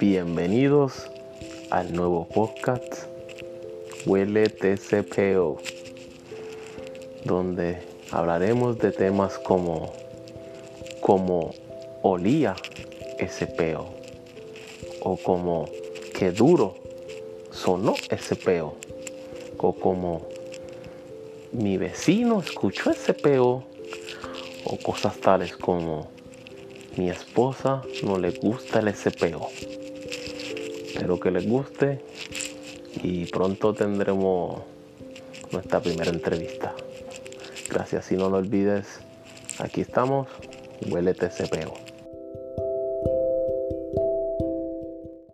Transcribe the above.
Bienvenidos al nuevo podcast Huele TCPO, donde hablaremos de temas como como olía ese peo o como qué duro sonó ese peo o como mi vecino escuchó ese peo o cosas tales como mi esposa no le gusta el SPO. Espero que les guste y pronto tendremos nuestra primera entrevista. Gracias y no lo olvides, aquí estamos, huele TCPO.